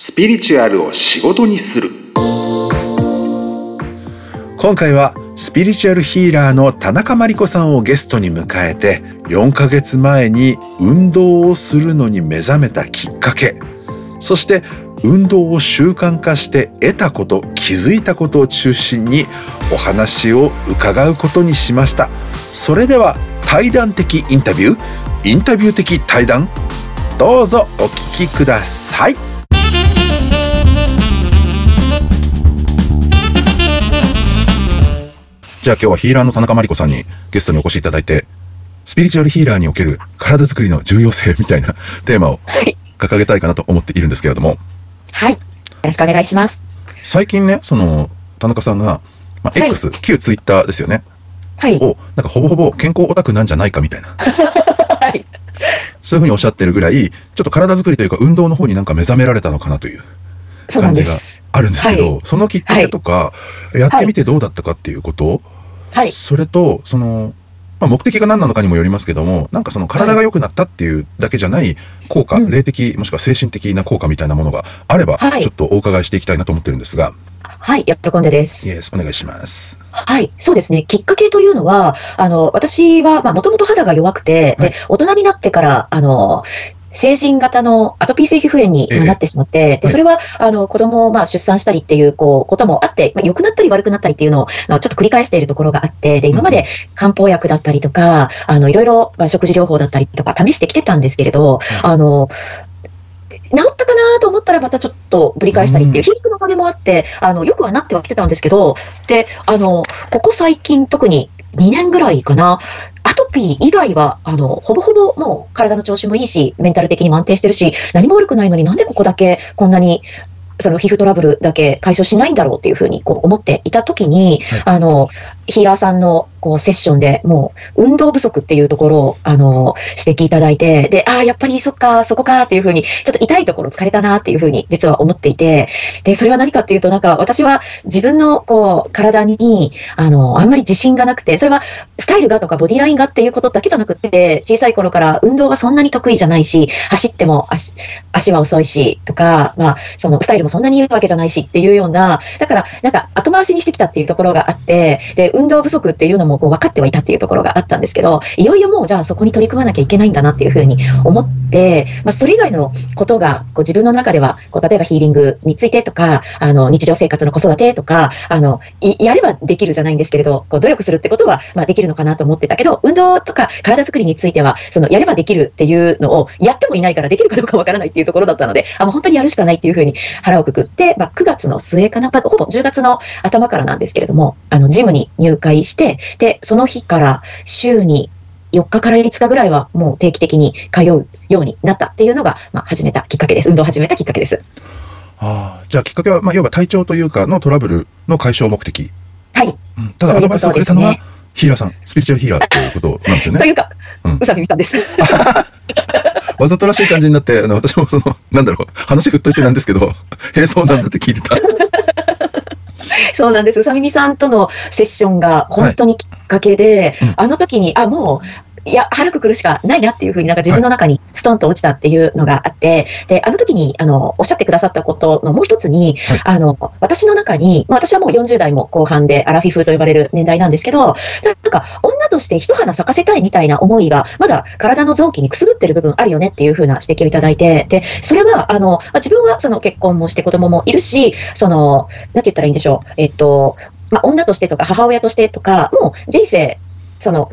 スピリチュアルを仕事にする。今回はスピリチュアルヒーラーの田中真理子さんをゲストに迎えて4ヶ月前に運動をするのに目覚めたきっかけ。そして運動を習慣化して得たこと気づいたことを中心にお話を伺うことにしました。それでは対談的インタビュー。インタビュー的対談。どうぞお聞きください。じゃあ今日はヒーラーの田中真理子さんにゲストにお越しいただいてスピリチュアルヒーラーにおける体づくりの重要性みたいな テーマを掲げたいかなと思っているんですけれども、はい。よろしくお願いします。最近ね、その、田中さんが、まあ、はい X、旧ツイッターですよね。はい。を、なんかほぼほぼ健康オタクなんじゃないかみたいな。はい。そういうふうにおっしゃってるぐらい、ちょっと体作りというか運動の方になんか目覚められたのかなという感じが。あるんですけど、はいそのきっかけとか、やってみてどうだったかっていうこと、はい。それと、その、まあ、目的が何なのかにもよりますけども、なんかその体が良くなったっていうだけじゃない効果、うん霊的もしくは精神的な効果みたいなものがあれば、はいちょっとお伺いしていきたいなと思ってるんですが、はい。喜んでです。イエス、お願いします。はい。そうですね。きっかけというのは、あの、私は、まあ、もともと肌が弱くて、はいで、大人になってから、あの、成人型のアトピー性皮膚炎にええ。なってしまって、はい。で、それは、あの、子供を、まあ、出産したりっていう、こう、こともあって、まあ、良くなったり悪くなったりっていうのを、ちょっと繰り返しているところがあって、で、今まで漢方薬だったりとか、あの、いろいろ、まあ、食事療法だったりとか試してきてたんですけれど、あの、治ったかなと思ったらまたちょっとぶり返したりっていう、うん。皮肉のおかげもあって、あの、よくはなってはきてたんですけど、で、あの、ここ最近特に2年ぐらいかな、アトピー以外は、あの、ほぼほぼもう体の調子もいいし、メンタル的にも安定してるし、何も悪くないのになんでここだけこんなに、その皮膚トラブルだけ解消しないんだろうっていうふうにこう思っていたときに、はい。あの、ヒーラーさんのこうセッションでもう運動不足っていうところを、あの、指摘いただいて、で、ああ、やっぱりそっか、そこかっていうふうに、ちょっと痛いところ疲れたなっていうふうに実は思っていて、で、それは何かっていうと、なんか私は自分のこう体に、あの、あんまり自信がなくて、それはスタイルがとかボディラインがっていうことだけじゃなくて、小さい頃から運動がそんなに得意じゃないし、走っても足足は遅いしとか、まあ、そのスタイルもそんなにいいわけじゃないしっていうような、だから、なんか後回しにしてきたっていうところがあって、で、運動不足っていうのもこう分かってはいたっていうところがあったんですけど、いよいよもうじゃあそこに取り組まなきゃいけないんだなっていうふうに思って、まあ、それ以外のことがこう自分の中では、こう例えばヒーリングについてとか、あの日常生活の子育てとか、あのやればできるじゃないんですけれど、こう努力するってことは、まあ、できるのかなと思ってたけど、運動とか体作りについては、そのやればできるっていうのをやってもいないからできるかどうかわからないっていうところだったので、あもう本当にやるしかないっていうふうに腹をくくって、まあ、9月の末かな、まあほぼ10月の頭からなんですけれども、あのジムに入会して、で、その日から週に4日から5日ぐらいはもう定期的に通うようになったっていうのが、まあ、始めたきっかけです。運動を始めたきっかけです。ああ、じゃあきっかけは、まあ、要は体調というかのトラブルの解消目的。はい。うん、ただアドバイスをくれたのは、ヒーラーさん、スピリチュアルヒーラーということなんですよね。というか、うんうさみみさんです。わざとらしい感じになって、あの、私もその、なんだろう、話振っといてなんですけど、へえ、そうなんだって聞いてた。そうなんです。うさみみさんとのセッションが本当にきっかけで、うんあの時に、あ、もう、いや、腹くくるしかないなっていうふうになんか自分の中にストンと落ちたっていうのがあって、で、あの時に、あの、おっしゃってくださったことのもう一つに、はい。あの、私の中に、まあ私はもう40代も後半でアラフィフと呼ばれる年代なんですけど、なんか、女として一花咲かせたいみたいな思いが、まだ体の臓器にくすぶってる部分あるよねっていうふうな指摘をいただいて、で、それは、あの、まあ自分はその結婚もして子供もいるし、その、なんて言ったらいいんでしょう、えっと、まあ、女としてとか母親としてとか、もう人生、その、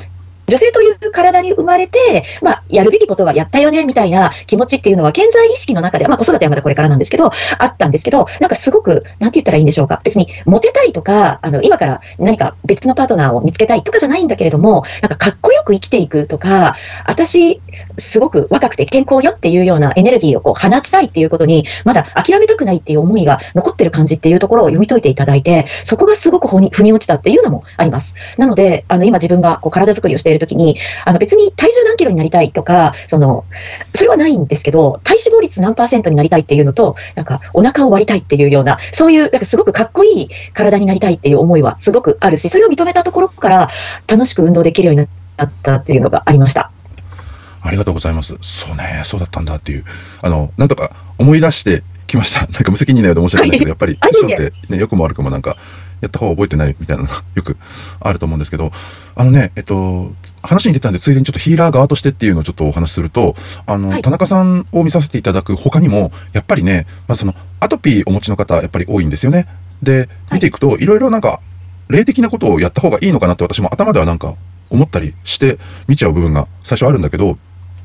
女性という体に生まれて、まあ、やるべきことはやったよね、みたいな気持ちっていうのは、健在意識の中で、まあ、子育てはまだこれからなんですけど、あったんですけど、なんかすごく、なんて言ったらいいんでしょうか。別に、モテたいとか、あの、今から何か別のパートナーを見つけたいとかじゃないんだけれども、なんかかっこよく生きていくとか、私、すごく若くて健康よっていうようなエネルギーをこう放ちたいっていうことに、まだ諦めたくないっていう思いが残ってる感じっていうところを読み解いていただいて、そこがすごく腑に腑に落ちたっていうのもあります。なので、あの、今自分がこう体作りをしているときに、あの、別に体重何キロになりたいとか、その、それはないんですけど、体脂肪率何パーセントになりたいっていうのと、なんか、お腹を割りたいっていうような、そういう、なんかすごくかっこいい体になりたいっていう思いはすごくあるし、それを認めたところから、楽しく運動できるようになったっていうのがありました。ありがとうございます。そうね、そうだったんだっていう。あの、なんとか思い出して来ました。なんか無責任なようで申し訳ないけど、やっぱりあセッションってね、良くも悪くもなんか、やった方が覚えてないみたいなのがよくあると思うんですけど、あのね、えっと、話に出たんで、ついでにちょっとヒーラー側としてっていうのをちょっとお話しすると、あの、はい田中さんを見させていただく他にも、やっぱりね、まあその、アトピーお持ちの方、やっぱり多いんですよね。で、見ていくと、いろいろなんか、霊的なことをやった方がいいのかなって私も頭ではなんか思ったりして見ちゃう部分が最初あるんだけど、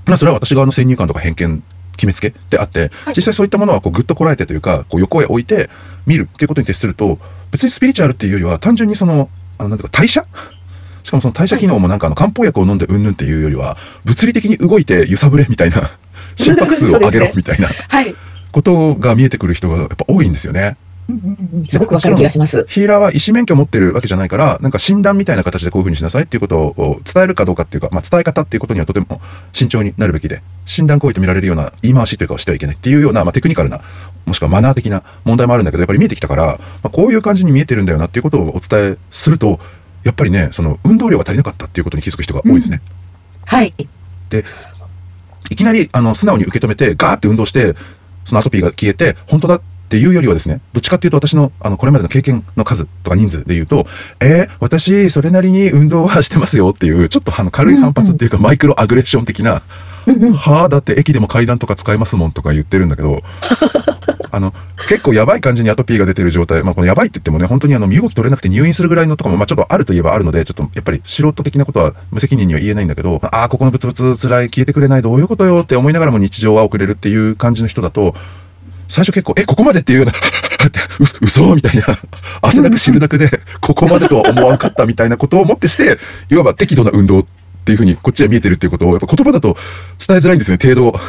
まあそれは私側の先入観とか偏見決めつけであって、はい実際そういったものはこうぐっとこらえてというか、こう横へ置いて見るっていうことに徹すると、別にスピリチュアルっていうよりは単純にその、あの、なんていうか代謝？しかもその代謝機能もなんかあの漢方薬を飲んでうんぬんっていうよりは、物理的に動いて揺さぶれみたいな、心拍数を上げろみたいな はい。ことが見えてくる人がやっぱ多いんですよね。うんうんうんすごくわかる気がします。ヒーラーは医師免許持ってるわけじゃないから、なんか診断みたいな形でこういう風にしなさいっていうことを伝えるかどうかっていうか、まあ伝え方っていうことにはとても慎重になるべきで、診断行為と見られるような言い回しというかをしてはいけないっていうような、まあテクニカルな、もしくはマナー的な問題もあるんだけど、やっぱり見えてきたから、まあこういう感じに見えてるんだよなっていうことをお伝えすると、やっぱりね、その運動量が足りなかったっていうことに気づく人が多いですね。はい。で、いきなり、あの、素直に受け止めて、ガーって運動して、そのアトピーが消えて、本当だっていうよりはですね、どっちかっていうと私の、あの、これまでの経験の数とか人数で言うと、えー、私、それなりに運動はしてますよっていう、ちょっとあの、軽い反発っていうか、マイクロアグレッション的な、うんうん。はあ、だって駅でも階段とか使えますもんとか言ってるんだけど、あの、結構やばい感じにアトピーが出てる状態、まあこのやばいって言ってもね、本当にあの、身動き取れなくて入院するぐらいのとかも、まあちょっとあるといえばあるので、ちょっとやっぱり素人的なことは無責任には言えないんだけど、ああ、ここのブツブツ辛い消えてくれないどういうことよって思いながらも日常は送れるっていう感じの人だと、最初結構、え、ここまでっていうような、う、嘘みたいな、汗だく汁だくで、ここまでとは思わんかったみたいなことをもってして、いわば適度な運動っていうふうにこっちは見えてるっていうことを、やっぱ言葉だと伝えづらいんですね、程度。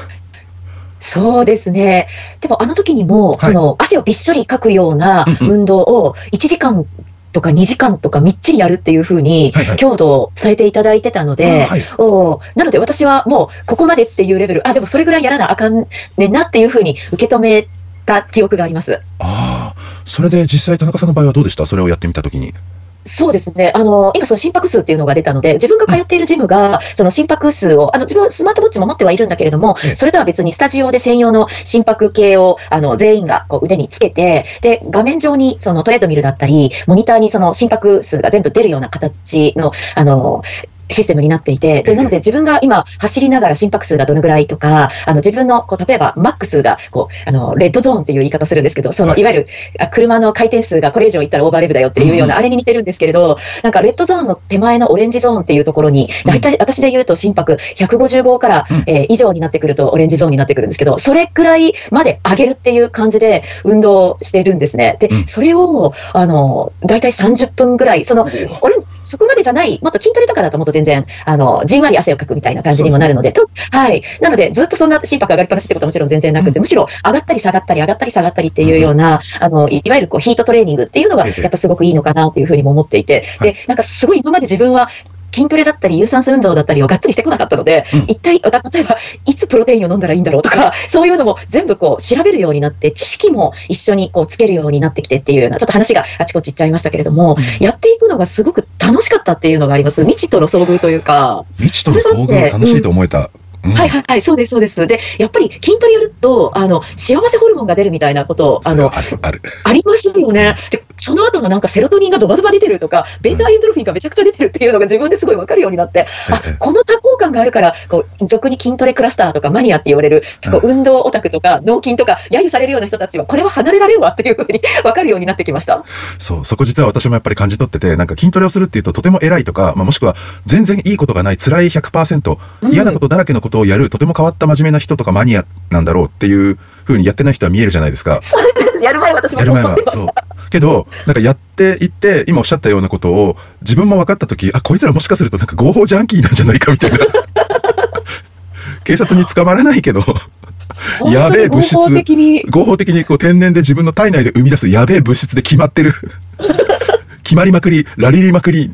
そうですね。でもあの時にも、はいその汗をびっしょりかくような運動を1時間とか2時間とかみっちりやるっていうふうにはいはい強度を伝えていただいてたので、あはいおーなので私はもうここまでっていうレベル、あ、でもそれぐらいやらなあかんねんなっていうふうに受け止めた記憶があります。ああ、それで実際田中さんの場合はどうでした？それをやってみたときに。そうですね。あの、今その心拍数っていうのが出たので、自分が通っているジムが、その心拍数を、あの、自分はスマートウォッチも持ってはいるんだけれどもええ、それとは別にスタジオで専用の心拍計を、あの、全員がこう腕につけて、で、画面上にそのトレードミルだったり、モニターにその心拍数が全部出るような形の、あの、システムになっていて、ええ。でなので自分が今走りながら心拍数がどのぐらいとか、あの自分のこう例えばマックスがこうあのレッドゾーンっていう言い方するんですけど、そのはいいわゆるあ車の回転数がこれ以上いったらオーバーレブだよっていうような、うん。あれに似てるんですけれど、なんかレッドゾーンの手前のオレンジゾーンっていうところに、うん。大体私で言うと心拍155から、うん。えー以上になってくるとオレンジゾーンになってくるんですけど、それくらいまで上げるっていう感じで運動してるんですね。で、うん。それを、あの、大体30分ぐらい、その、俺、そこまでじゃない、もっと筋トレとかだともっと全然、あの、じんわり汗をかくみたいな感じにもなるので、とはい。なので、ずっとそんな心拍上がりっぱなしってことはもちろん全然なくて、むしろ上がったり下がったり、上がったり下がったりっていうような、あの、いいわゆるこうヒートトレーニングっていうのが、ええやっぱすごくいいのかなっていうふうにも思っていて、はで、なんかすごい今まで自分は、筋トレだったり、有酸素運動だったりをがっつりしてこなかったので、うん一体、た例えば、いつプロテインを飲んだらいいんだろうとか、そういうのも全部こう調べるようになって、知識も一緒にこうつけるようになってきてっていうような、ちょっと話があちこち行っちゃいましたけれども、やっていくのがすごく楽しかったっていうのがあります。未知との遭遇というか。未知との遭遇が楽しいと思えた。うんはいはいはい、そうです、そうです。で、やっぱり筋トレやると、あの、幸せホルモンが出るみたいなこと、あのある、ある。ありますよね。で、その後のなんかセロトニンがドバドバ出てるとか、ベータエンドルフィンがめちゃくちゃ出てるっていうのが自分ですごいわかるようになって、あええ、この多幸感があるから、こう、俗に筋トレクラスターとかマニアって言われる、結構運動オタクとか脳筋とか揶揄されるような人たちは、これは離れられるわっていうふうにわかるようになってきました。そう、そこ実は私もやっぱり感じ取ってて、なんか筋トレをするっていうととても偉いとか、まあ、もしくは全然いいことがない辛い100%、うん嫌なことだらけのことをやる、とても変わった真面目な人とかマニアなんだろうっていう風にやってない人は見えるじゃないですか。やる前私もやる前はそう。けど、なんかやっていって、今おっしゃったようなことを自分も分かったとき、あ、こいつらもしかするとなんか合法ジャンキーなんじゃないかみたいな。警察に捕まらないけど、やべえ物質合法的に合法的にこう天然で自分の体内で生み出すやべえ物質で決まってる。決まりまくり、ラリリまくり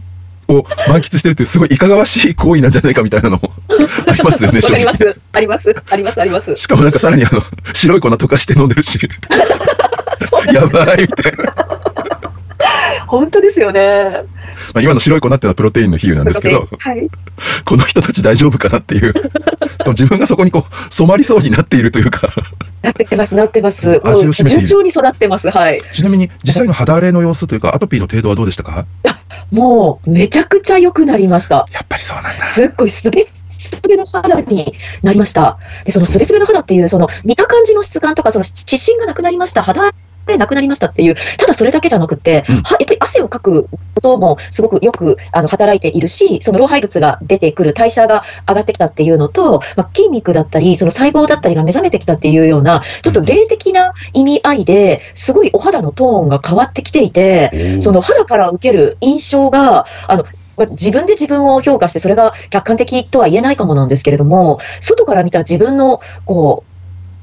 を満喫してるっていうすごいいかがわしい行為なんじゃないかみたいなのも ありますよね、わ正直。かります。あります。あります。あります。しかもなんかさらにあの、白い粉溶かして飲んでるし。やばいみたいな。本当ですよね。まあ、今の白い粉っていうのはプロテインの比喩なんですけど、はい。この人たち大丈夫かなっていう。自分がそこにこう染まりそうになっているというか。なってます、なってます。味を占め順調に育ってます。はい。ちなみに実際の肌荒れの様子というかアトピーの程度はどうでしたか？もう、めちゃくちゃ良くなりました。やっぱりそうなんだ。すっごいすべすべの肌になりました。で、そのすべすべの肌っていう、その見た感じの質感とか、その湿疹がなくなりました、肌でなくなりましたっていう、ただそれだけじゃなくて、うん。はやっぱり汗をかくこともすごくよくあの働いているし、その老廃物が出てくる代謝が上がってきたっていうのと、まあ、筋肉だったり、その細胞だったりが目覚めてきたっていうような、ちょっと霊的な意味合いで、すごいお肌のトーンが変わってきていて、その肌から受ける印象が、あの、まあ自分で自分を評価して、それが客観的とは言えないかもなんですけれども、外から見た自分の、こう、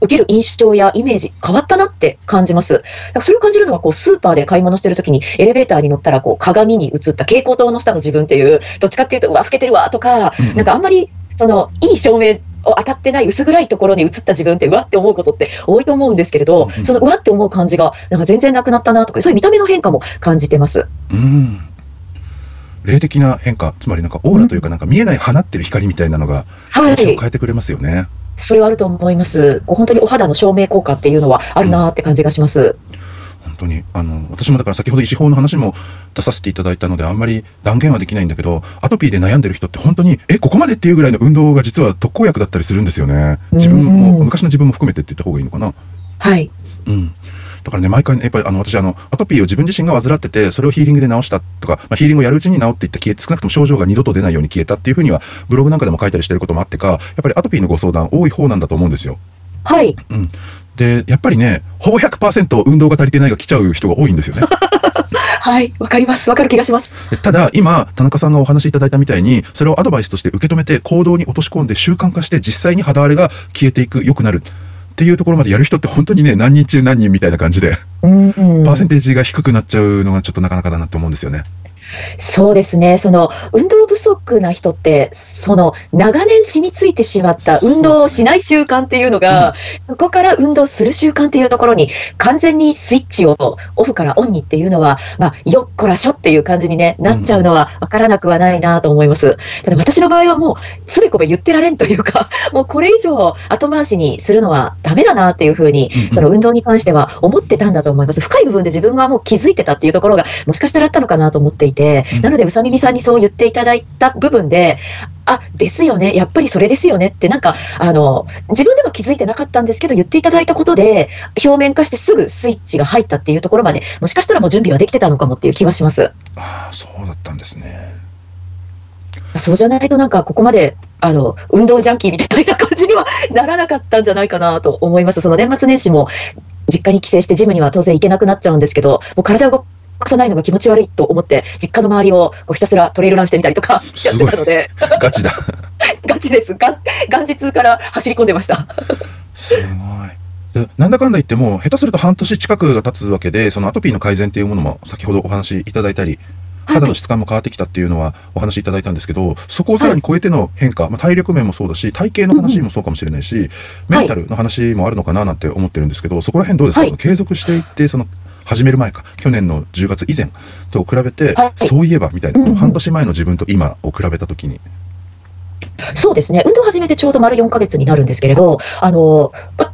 受ける印象やイメージ変わったなって感じます。だからそれを感じるのは、こう、スーパーで買い物してるときに、エレベーターに乗ったら、こう、鏡に映った蛍光灯の下の自分っていう、どっちかっていうと、うわ、老けてるわ、とか、なんかあんまり、その、いい照明を当たってない薄暗いところに映った自分って、うわって思うことって多いと思うんですけれどそのうわって思う感じが、なんか全然なくなったなとか、そういう見た目の変化も感じてます。うん。霊的な変化、つまりなんかオーラというかなんか見えない放ってる光みたいなのがはい印象を。変えてくれますよね。それはあると思います。本当にお肌の照明効果っていうのはあるなって感じがします。本当に。あの、私もだから先ほど医師法の話も出させていただいたのであんまり断言はできないんだけど、アトピーで悩んでる人って本当に、え、ここまでっていうぐらいの運動が実は特効薬だったりするんですよね。自分うんも、うん昔の自分も含めてって言った方がいいのかな。はい。うん。だからね、毎回ね、やっぱりあの、私あの、アトピーを自分自身が患ってて、それをヒーリングで治したとか、まあ、ヒーリングをやるうちに治っていった消えて、少なくとも症状が二度と出ないように消えたっていうふうには、ブログなんかでも書いたりしてることもあってか、やっぱりアトピーのご相談多い方なんだと思うんですよ。はい。うん。で、やっぱりね、ほぼ100%運動が足りてないが来ちゃう人が多いんですよね。はい。わかります。わかる気がします。でただ、今、田中さんがお話しいただいたみたいに、それをアドバイスとして受け止めて行動に落とし込んで習慣化して実際に肌荒れが消えていく、良くなる。っていうところまでやる人って本当にね、何人中何人みたいな感じで、うん、うんパーセンテージが低くなっちゃうのがちょっとなかなかだなって思うんですよね。そうですね。その、運動不足な人って、その、長年染みついてしまった運動をしない習慣っていうのが、そこから運動する習慣っていうところに、完全にスイッチをオフからオンにっていうのは、まあ、よっこらしょっていう感じに、ね、なっちゃうのは分からなくはないなと思います。ただ私の場合はもう、つべこべ言ってられんというか、もうこれ以上後回しにするのはダメだなっていうふうに、その運動に関しては思ってたんだと思います。深い部分で自分がもう気づいてたっていうところが、もしかしたらあったのかなと思っていてうん、なので、うさみみさんにそう言っていただいた部分で、あ、ですよね、やっぱりそれですよねって、なんか、あの、自分では気づいてなかったんですけど、言っていただいたことで、表面化してすぐスイッチが入ったっていうところまで、もしかしたらもう準備はできてたのかもっていう気はします。ああ、そうだったんですね。そうじゃないとなんかここまであの運動ジャンキーみたいな感じにはならなかったんじゃないかなと思います。その年末年始も実家に帰省してジムには当然行けなくなっちゃうんですけど、もう体を動かさないのが気持ち悪いと思って、実家の周りをこうひたすらトレイルランしてみたりとかやってたので、ガチだ。ガチです。が元日から走り込んでました。すごい。でなんだかんだ言っても、下手すると半年近くが経つわけで、そのアトピーの改善っていうものも先ほどお話しいただいたり、肌の質感も変わってきたっていうのはお話しいただいたんですけど、そこをさらに超えての変化、まあ、体力面もそうだし、体型の話もそうかもしれないし、メンタルの話もあるのかななんて思ってるんですけど、そこら辺どうですか、はいその継続していって、その、始める前か、去年の10月以前と比べて、はい。そういえばみたいな、うんうん半年前の自分と今を比べたときに、そうですね、運動を始めてちょうど丸4ヶ月になるんですけれど、あのま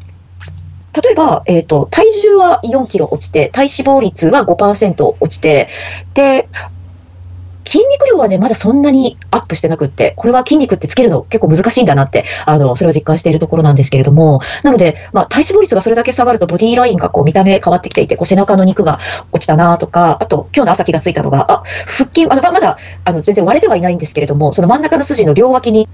例えば、えーと、体重は4キロ落ちて、体脂肪率は5%落ちて、で、筋肉量はね、まだそんなにアップしてなくって、これは筋肉ってつけるの結構難しいんだなって、あの、それを実感しているところなんですけれども、なので、まあ、体脂肪率がそれだけ下がると、ボディーラインがこう見た目変わってきていて、こう背中の肉が落ちたなとか、あと、今日の朝気がついたのが、あ、腹筋、あの、ままだ、あの、全然割れてはいないんですけれども、その真ん中の筋の両脇に、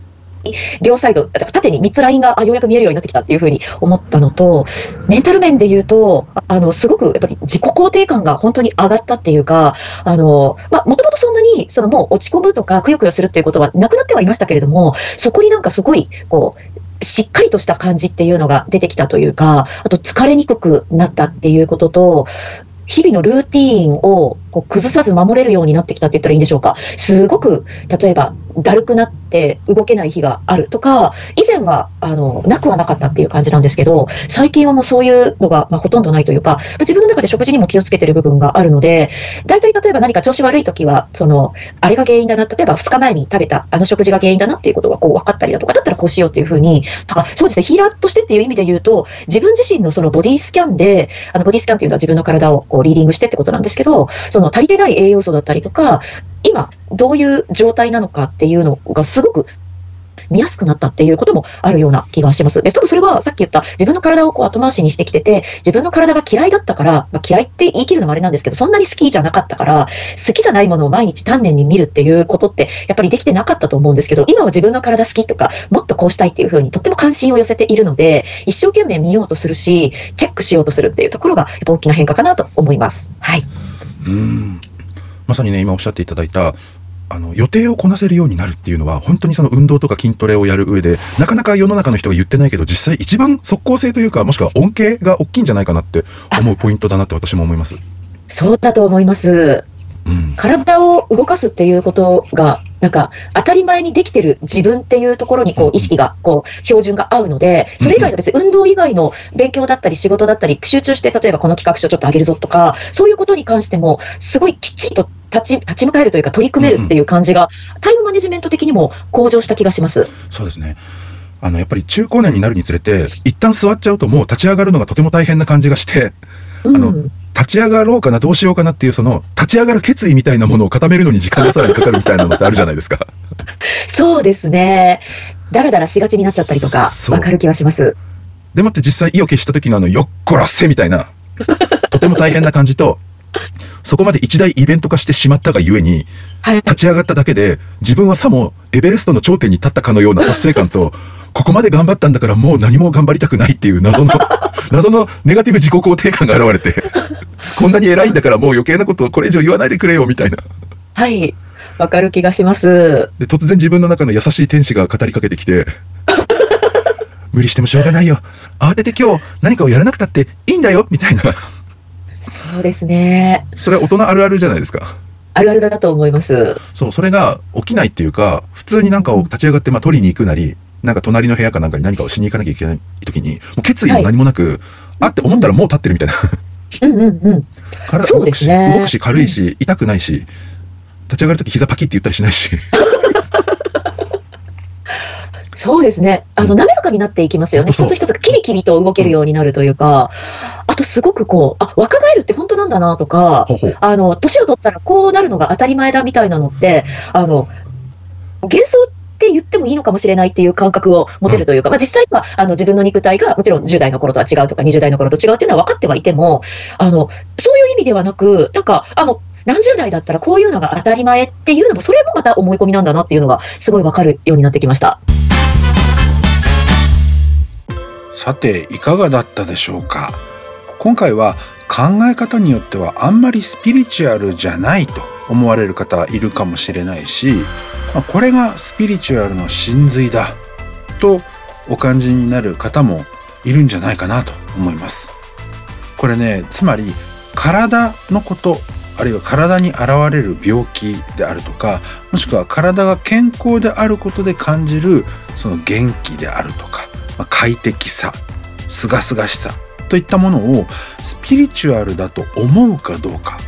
両サイド、縦に3つラインがあようやく見えるようになってきたっていうふうに思ったのと、メンタル面で言うと、あの、すごくやっぱり自己肯定感が本当に上がったっていうか、あの、まあ、もともとそんなに、そのもう落ち込むとか、くよくよするっていうことはなくなってはいましたけれども、そこになんかすごい、こう、しっかりとした感じっていうのが出てきたというか、あと疲れにくくなったっていうことと、日々のルーティーンをこう崩さず守れるようになってきたって言ったらいいんでしょうか。すごく、例えば、だるくなっって動けない日があるとか、以前はあのなくはなかったっていう感じなんですけど、最近はもうそういうのが、まあ、ほとんどないというか、自分の中で食事にも気をつけてる部分があるので、大体例えば何か調子悪い時は、そのあれが原因だな、例えば2日前に食べたあの食事が原因だなっていうことがこう分かったりだとか、だったらこうしようっていうふうに、あそうですね、ヒーラーとしてっていう意味で言うと、自分自身のそのボディスキャンで、あのボディスキャンっていうのは自分の体をこうリーディングしてってことなんですけど、その足りてない栄養素だったりとか、今、どういう状態なのかっていうのがすごく見やすくなったっていうこともあるような気がします。で、多分それはさっき言った自分の体をこう後回しにしてきてて、自分の体が嫌いだったから、まあ、嫌いって言い切るのもあれなんですけど、そんなに好きじゃなかったから、好きじゃないものを毎日丹念に見るっていうことって、やっぱりできてなかったと思うんですけど、今は自分の体好きとか、もっとこうしたいっていうふうにとっても関心を寄せているので、一生懸命見ようとするし、チェックしようとするっていうところが、やっぱ大きな変化かなと思います。はい。うんまさにね、今おっしゃっていただいた、あの、予定をこなせるようになるっていうのは、本当にその運動とか筋トレをやる上で、なかなか世の中の人が言ってないけど、実際一番即効性というか、もしくは恩恵が大きいんじゃないかなって思うポイントだなって私も思います。そうだと思います。うん、体を動かすっていうことが、なんか当たり前にできてる自分っていうところにこう意識が、こう標準が合うので、それ以外の別に運動以外の勉強だったり仕事だったり、集中して例えばこの企画書ちょっと上げるぞとか、そういうことに関しても、すごいきっちりと立ち立ち向かえるというか、取り組めるっていう感じが、タイムマネジメント的にも向上した気がします。そうですね。あのやっぱり中高年になるにつれて、一旦座っちゃうと、もう立ち上がるのがとても大変な感じがして、あの、うん立ち上がろうかな、どうしようかなっていう、その、立ち上がる決意みたいなものを固めるのに時間がさらにかかるみたいなのってあるじゃないですか。そうですね。だらだらしがちになっちゃったりとか、わかる気はします。でもって実際意を決した時のあの、よっこらせみたいな、とても大変な感じと、そこまで一大イベント化してしまったがゆえに、立ち上がっただけで、自分はさもエベレストの頂点に立ったかのような達成感と、ここまで頑張ったんだからもう何も頑張りたくないっていう謎の 謎のネガティブ自己肯定感が現れてこんなに偉いんだからもう余計なことをこれ以上言わないでくれよみたいな。はい。わかる気がします。で、突然自分の中の優しい天使が語りかけてきて、無理してもしょうがないよ。慌てて今日何かをやらなくたっていいんだよみたいな。そうですね。それは大人あるあるじゃないですか。あるあるだと思います。そう、それが起きないっていうか、普通になんかを立ち上がって、まあ、取りに行くなり、なんか隣の部屋かなんかに何かをしに行かなきゃいけない時に、もう決意も何もなく、はい、あって思ったらもう立ってるみたいな。うんうんうん。体動くし、ね、動くし軽いし、痛くないし、立ち上がるとき膝パキって言ったりしないし。そうですね。あの、滑らかになっていきますよね。一つ一つキビキビと動けるようになるというか、あとすごくこう、あ、若返るって本当なんだなとか、あの、年を取ったらこうなるのが当たり前だみたいなのって、あの、幻想って言ってもいいのかもしれないっていう感覚を持てるというか、まあ、実際はあの自分の肉体がもちろん10代の頃とは違うとか20代の頃と違うっていうのは分かってはいても、あのそういう意味ではなく、なんか、あの何十代だったらこういうのが当たり前っていうのも、それもまた思い込みなんだなっていうのが、すごい分かるようになってきました。さて、いかがだったでしょうか？今回は考え方によってはあんまりスピリチュアルじゃないと思われる方いるかもしれないしまあ、これがスピリチュアルの真髄だとお感じになる方もいるんじゃないかなと思います。これね、つまり体のことあるいは体に現れる病気であるとかもしくは体が健康であることで感じるその元気であるとか、まあ、快適さすがすがしさといったものをスピリチュアルだと思うかどうか、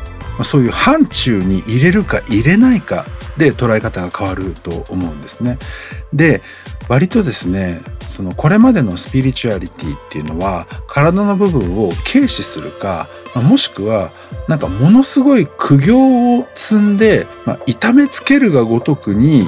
そういう範疇に入れるか入れないかで捉え方が変わると思うんですね。で割とですねそのこれまでのスピリチュアリティっていうのは体の部分を軽視するかもしくはなんかものすごい苦行を積んで、まあ、痛めつけるがごとくに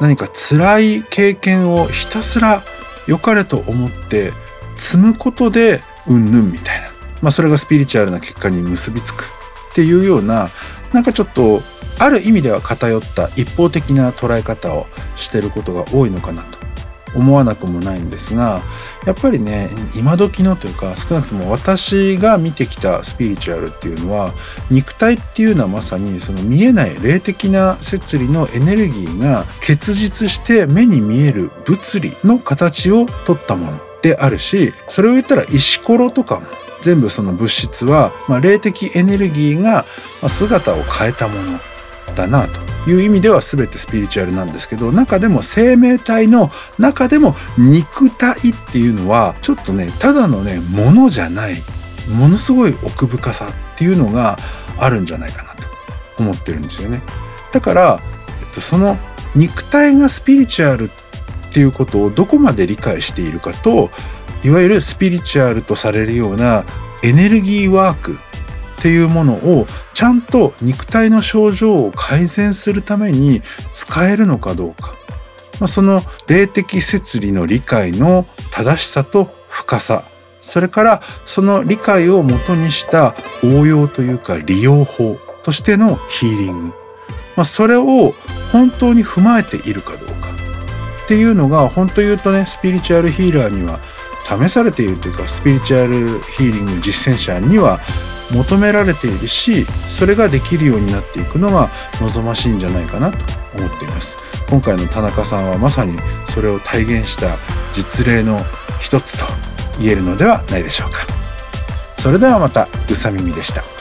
何か辛い経験をひたすら良かれと思って積むことでうんぬんみたいな、まあ、それがスピリチュアルな結果に結びつくっていうようななんかちょっとある意味では偏った一方的な捉え方をしてることが多いのかなと。思わなくもないんですがやっぱりね今時のというか少なくとも私が見てきたスピリチュアルっていうのは肉体っていうのはまさにその見えない霊的な摂理のエネルギーが結実して目に見える物理の形をとったもの。であるしそれを言ったら石ころとかも全部その物質は、まあ、霊的エネルギーが姿を変えたものったなという意味では全てスピリチュアルなんですけど中でも生命体の中でも肉体っていうのはちょっとねただのねものじゃないものすごい奥深さっていうのがあるんじゃないかなと思ってるんですよね。だから、えっと、その肉体がスピリチュアルってていうことをどこまで理解しているかといわゆるスピリチュアルとされるようなエネルギーワークっていうものをちゃんと肉体の症状を改善するために使えるのかどうか、まあ、その霊的摂理の理解の正しさと深さ。それからその理解をもとにした応用というか利用法としてのヒーリング、まあ、それを本当に踏まえているかどうか。っていうのが本当言うとねスピリチュアルヒーラーには試されているというかスピリチュアルヒーリング実践者には求められているしそれができるようになっていくのが望ましいんじゃないかなと思っています。今回の田中さんはまさにそれを体現した実例の一つと言えるのではないでしょうか。それではまたうさ耳でした。